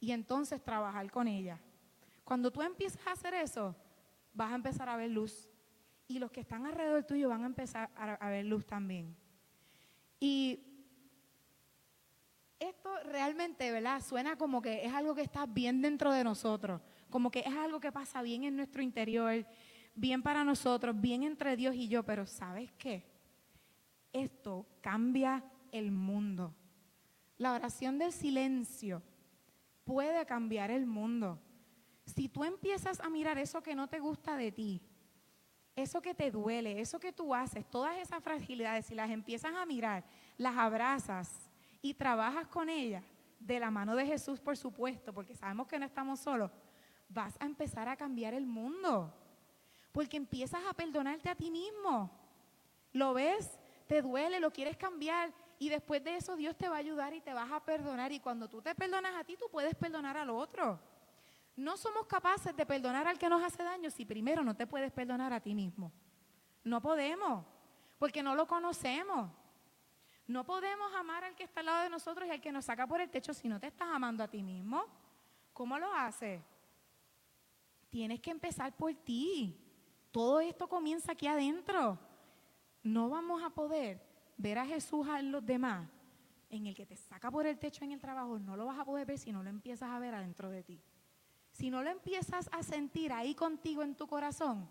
y entonces trabajar con ella. Cuando tú empiezas a hacer eso, vas a empezar a ver luz. Y los que están alrededor tuyo van a empezar a, ver luz también. Y esto realmente, ¿verdad? Suena como que es algo que está bien dentro de nosotros, como que es algo que pasa bien en nuestro interior, bien para nosotros, bien entre Dios y yo, pero ¿sabes qué? Esto cambia el mundo. La oración del silencio puede cambiar el mundo. Si tú empiezas a mirar eso que no te gusta de ti, eso que te duele, eso que tú haces, todas esas fragilidades, si las empiezas a mirar, las abrazas y trabajas con ellas, de la mano de Jesús, por supuesto, porque sabemos que no estamos solos, vas a empezar a cambiar el mundo. Porque empiezas a perdonarte a ti mismo. ¿Lo ves? Te duele, lo quieres cambiar. Y después de eso Dios te va a ayudar y te vas a perdonar. Y cuando tú te perdonas a ti, tú puedes perdonar al otro. No somos capaces de perdonar al que nos hace daño si primero no te puedes perdonar a ti mismo. No podemos, porque no lo conocemos. No podemos amar al que está al lado de nosotros y al que nos saca por el techo si no te estás amando a ti mismo. ¿Cómo lo haces? Tienes que empezar por ti. Todo esto comienza aquí adentro. No vamos a poder ver a Jesús en los demás, en el que te saca por el techo en el trabajo, no lo vas a poder ver si no lo empiezas a ver adentro de ti. Si no lo empiezas a sentir ahí contigo en tu corazón,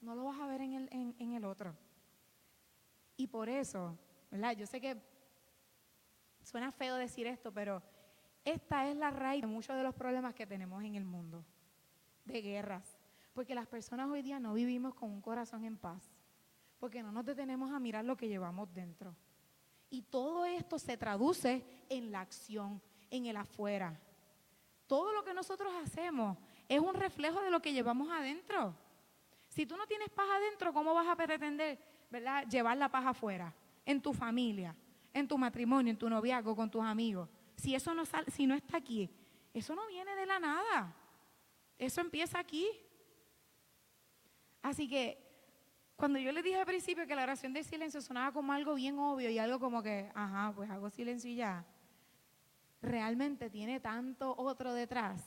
no lo vas a ver en el, en el otro. Y por eso, ¿verdad? Yo sé que suena feo decir esto, pero esta es la raíz de muchos de los problemas que tenemos en el mundo, de guerras. Porque las personas hoy día no vivimos con un corazón en paz porque no nos detenemos a mirar lo que llevamos dentro. Y todo esto se traduce en la acción, en el afuera. Todo lo que nosotros hacemos es un reflejo de lo que llevamos adentro. Si tú no tienes paz adentro, ¿cómo vas a pretender llevar la paz afuera? En tu familia, en tu matrimonio, en tu noviazgo, con tus amigos. Si eso no, sale, si no está aquí, eso no viene de la nada. Eso empieza aquí. Así que cuando yo le dije al principio que la oración de silencio sonaba como algo bien obvio y algo como que, ajá, pues hago silencio y ya, realmente tiene tanto otro detrás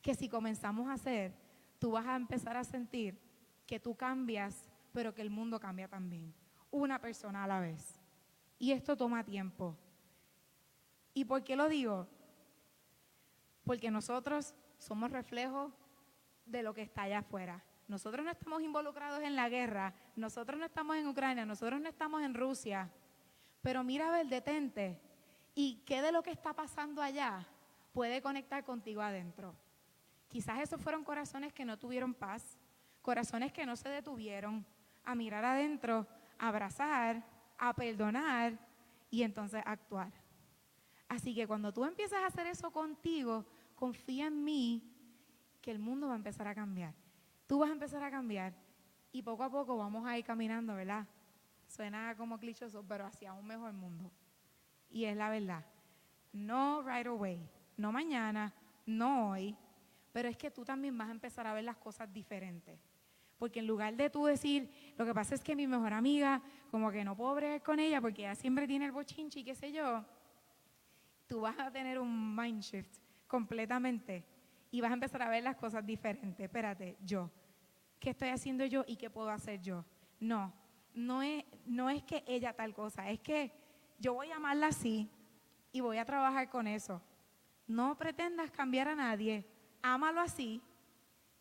que si comenzamos a hacer, tú vas a empezar a sentir que tú cambias, pero que el mundo cambia también. Una persona a la vez. Y esto toma tiempo. ¿Y por qué lo digo? Porque nosotros somos reflejos de lo que está allá afuera. Nosotros no estamos involucrados en la guerra, nosotros no estamos en Ucrania, nosotros no estamos en Rusia. Pero mira, a ver, detente. ¿Y qué de lo que está pasando allá puede conectar contigo adentro? Quizás esos fueron corazones que no tuvieron paz, corazones que no se detuvieron a mirar adentro, a abrazar, a perdonar y entonces actuar. Así que cuando tú empiezas a hacer eso contigo, confía en mí que el mundo va a empezar a cambiar tú vas a empezar a cambiar y poco a poco vamos a ir caminando, ¿verdad? Suena como clichoso, pero hacia un mejor mundo. Y es la verdad. No right away, no mañana, no hoy, pero es que tú también vas a empezar a ver las cosas diferentes. Porque en lugar de tú decir, lo que pasa es que mi mejor amiga, como que no puedo bregar con ella porque ella siempre tiene el bochinche y qué sé yo, tú vas a tener un mind shift completamente y vas a empezar a ver las cosas diferentes. Espérate, yo, ¿qué estoy haciendo yo y qué puedo hacer yo? No, no es, no es que ella tal cosa, es que yo voy a amarla así y voy a trabajar con eso. No pretendas cambiar a nadie, ámalo así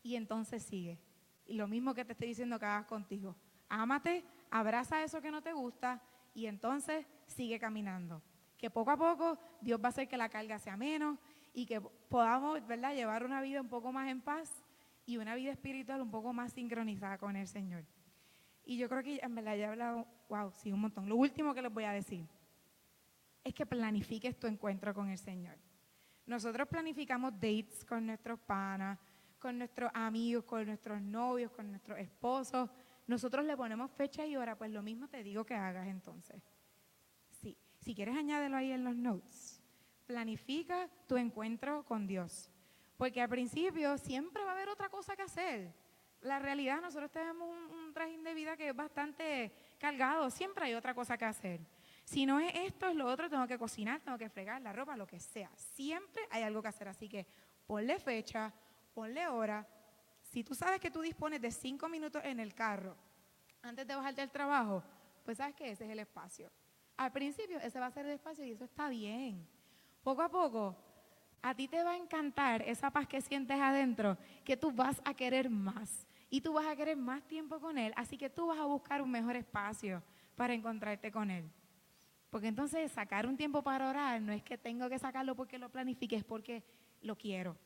y entonces sigue. Y lo mismo que te estoy diciendo que hagas contigo. Ámate, abraza eso que no te gusta y entonces sigue caminando. Que poco a poco Dios va a hacer que la carga sea menos y que podamos ¿verdad? llevar una vida un poco más en paz y una vida espiritual un poco más sincronizada con el Señor. Y yo creo que en verdad ya he hablado, wow, sí, un montón. Lo último que les voy a decir es que planifiques tu encuentro con el Señor. Nosotros planificamos dates con nuestros panas, con nuestros amigos, con nuestros novios, con nuestros esposos. Nosotros le ponemos fecha y hora, pues lo mismo te digo que hagas entonces. Sí, si quieres añádelo ahí en los notes. Planifica tu encuentro con Dios. Porque al principio siempre va a haber otra cosa que hacer. La realidad, nosotros tenemos un, un de vida que es bastante cargado, siempre hay otra cosa que hacer. Si no es esto, es lo otro, tengo que cocinar, tengo que fregar la ropa, lo que sea. Siempre hay algo que hacer, así que ponle fecha, ponle hora. Si tú sabes que tú dispones de cinco minutos en el carro antes de bajarte del trabajo, pues sabes que ese es el espacio. Al principio ese va a ser el espacio y eso está bien. Poco a poco, a ti te va a encantar esa paz que sientes adentro, que tú vas a querer más y tú vas a querer más tiempo con Él, así que tú vas a buscar un mejor espacio para encontrarte con Él. Porque entonces sacar un tiempo para orar no es que tengo que sacarlo porque lo planifique, es porque lo quiero,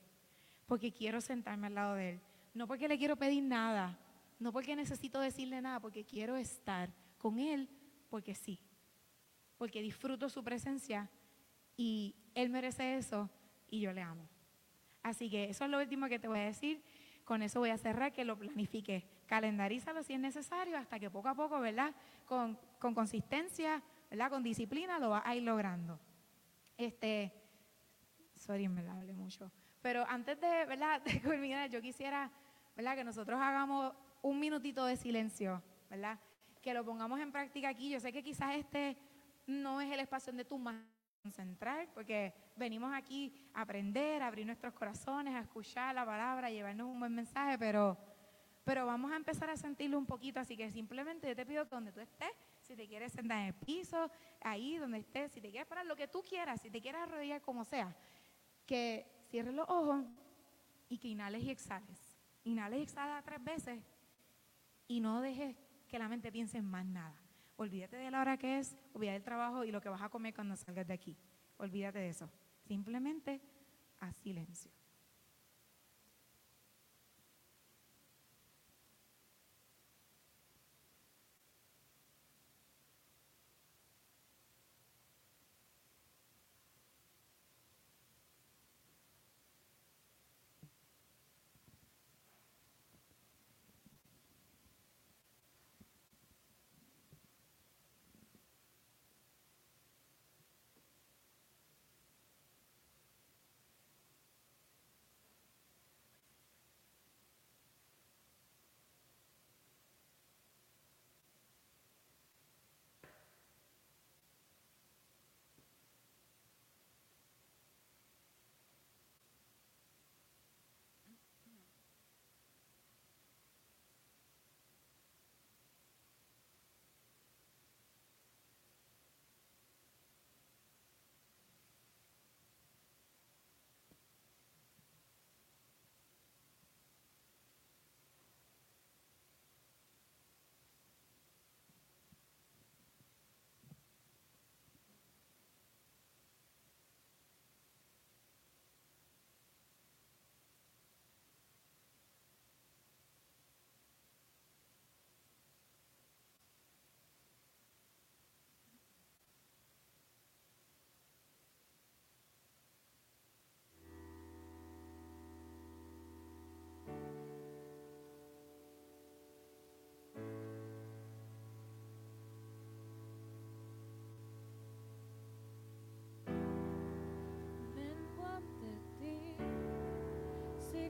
porque quiero sentarme al lado de Él, no porque le quiero pedir nada, no porque necesito decirle nada, porque quiero estar con Él, porque sí, porque disfruto su presencia y Él merece eso y yo le amo. Así que eso es lo último que te voy a decir. Con eso voy a cerrar, que lo planifique. Calendarízalo si es necesario, hasta que poco a poco, ¿verdad? Con, con consistencia, ¿verdad? Con disciplina lo vas a ir logrando. Este, sorry, me la hablé mucho. Pero antes de, ¿verdad? De culminar, yo quisiera, ¿verdad? Que nosotros hagamos un minutito de silencio, ¿verdad? Que lo pongamos en práctica aquí. Yo sé que quizás este no es el espacio donde tú más concentrar, porque venimos aquí a aprender, a abrir nuestros corazones, a escuchar la palabra, a llevarnos un buen mensaje, pero, pero vamos a empezar a sentirlo un poquito, así que simplemente yo te pido que donde tú estés, si te quieres sentar en el piso, ahí donde estés, si te quieres parar, lo que tú quieras, si te quieres arrodillar como sea, que cierres los ojos y que inhales y exhales. Inhales y exhalas tres veces y no dejes que la mente piense en más nada. Olvídate de la hora que es, olvídate del trabajo y lo que vas a comer cuando salgas de aquí. Olvídate de eso. Simplemente a silencio.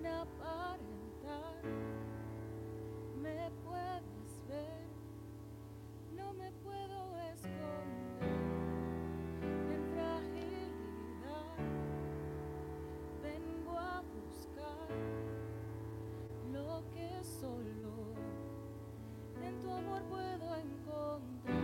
Aparentar. Me puedes ver, no me puedo esconder en fragilidad. Vengo a buscar lo que solo en tu amor puedo encontrar.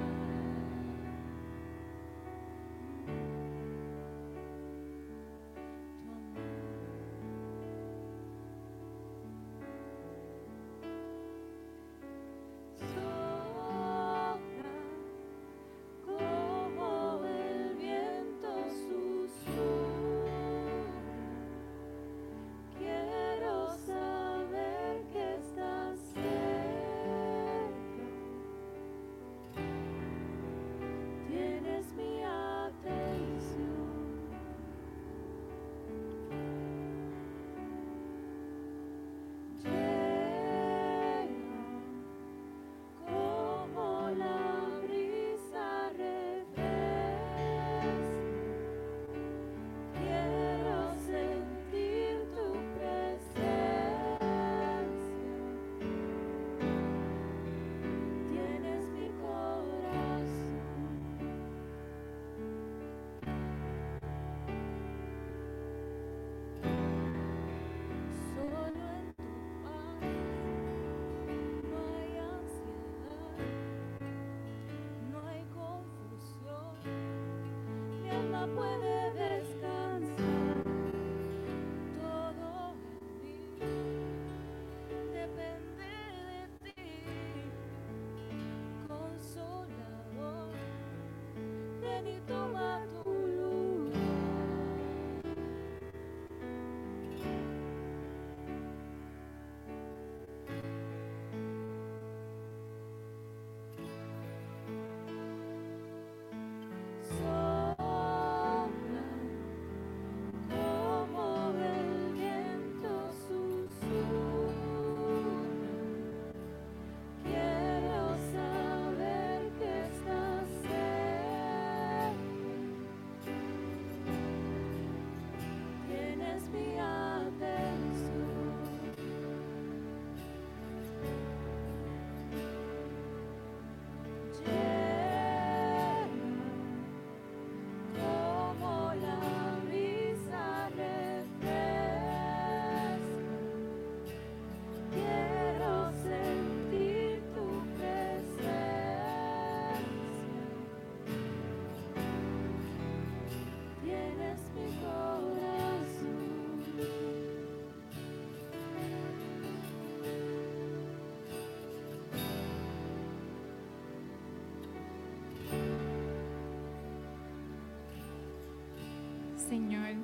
Señor,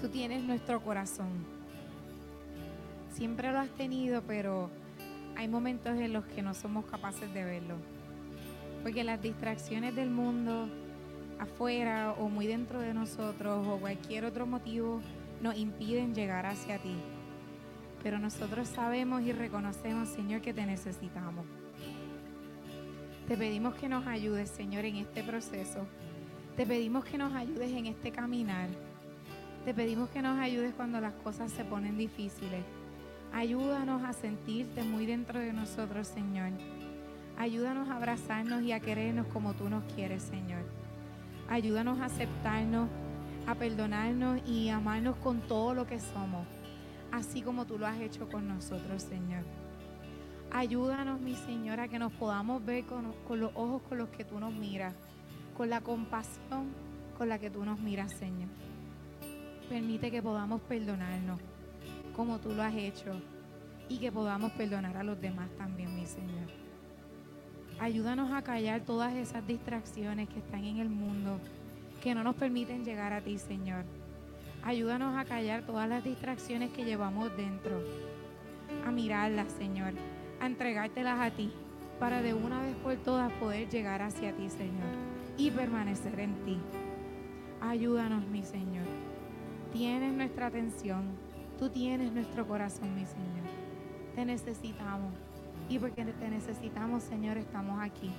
tú tienes nuestro corazón. Siempre lo has tenido, pero hay momentos en los que no somos capaces de verlo. Porque las distracciones del mundo afuera o muy dentro de nosotros o cualquier otro motivo nos impiden llegar hacia ti. Pero nosotros sabemos y reconocemos, Señor, que te necesitamos. Te pedimos que nos ayudes, Señor, en este proceso te pedimos que nos ayudes en este caminar. Te pedimos que nos ayudes cuando las cosas se ponen difíciles. Ayúdanos a sentirte muy dentro de nosotros, Señor. Ayúdanos a abrazarnos y a querernos como tú nos quieres, Señor. Ayúdanos a aceptarnos, a perdonarnos y amarnos con todo lo que somos, así como tú lo has hecho con nosotros, Señor. Ayúdanos, mi Señor, a que nos podamos ver con, con los ojos con los que tú nos miras con la compasión con la que tú nos miras, Señor. Permite que podamos perdonarnos como tú lo has hecho y que podamos perdonar a los demás también, mi Señor. Ayúdanos a callar todas esas distracciones que están en el mundo, que no nos permiten llegar a ti, Señor. Ayúdanos a callar todas las distracciones que llevamos dentro, a mirarlas, Señor, a entregártelas a ti, para de una vez por todas poder llegar hacia ti, Señor y permanecer en ti. Ayúdanos, mi Señor. Tienes nuestra atención. Tú tienes nuestro corazón, mi Señor. Te necesitamos. Y porque te necesitamos, Señor, estamos aquí.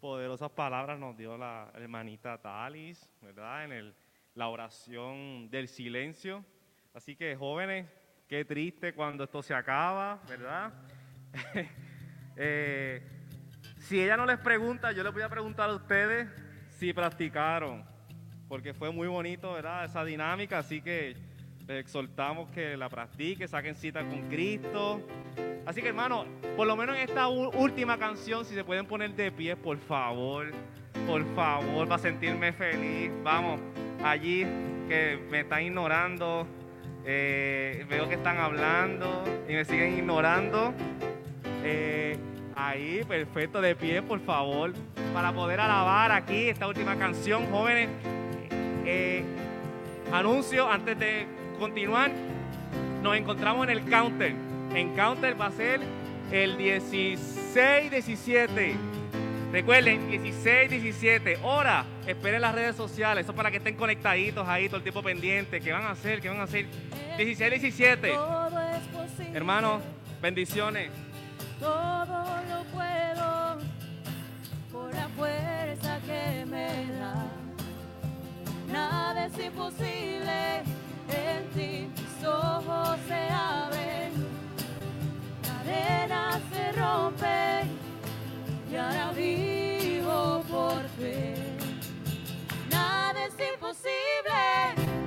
Poderosas palabras nos dio la hermanita Talis, ¿verdad? En el, la oración del silencio. Así que jóvenes, qué triste cuando esto se acaba, ¿verdad? Eh, si ella no les pregunta, yo les voy a preguntar a ustedes si practicaron, porque fue muy bonito, ¿verdad? Esa dinámica, así que les exhortamos que la practiquen, saquen cita con Cristo. Así que hermano, por lo menos en esta última canción, si se pueden poner de pie, por favor, por favor, para sentirme feliz. Vamos, allí que me están ignorando, eh, veo que están hablando y me siguen ignorando. Eh, ahí, perfecto, de pie, por favor, para poder alabar aquí esta última canción, jóvenes. Eh, anuncio antes de continuar, nos encontramos en el counter. En counter va a ser el 16-17. Recuerden, 16-17. Hora, esperen las redes sociales. Eso para que estén conectaditos ahí, todo el tiempo pendiente. ¿Qué van a hacer? ¿Qué van a hacer? 16-17. Hermanos, bendiciones. Todo lo puedo por la fuerza que me da. Nada es imposible en ti. Mis ojos se abren, cadenas se rompen y ahora vivo por fe. Nada es imposible.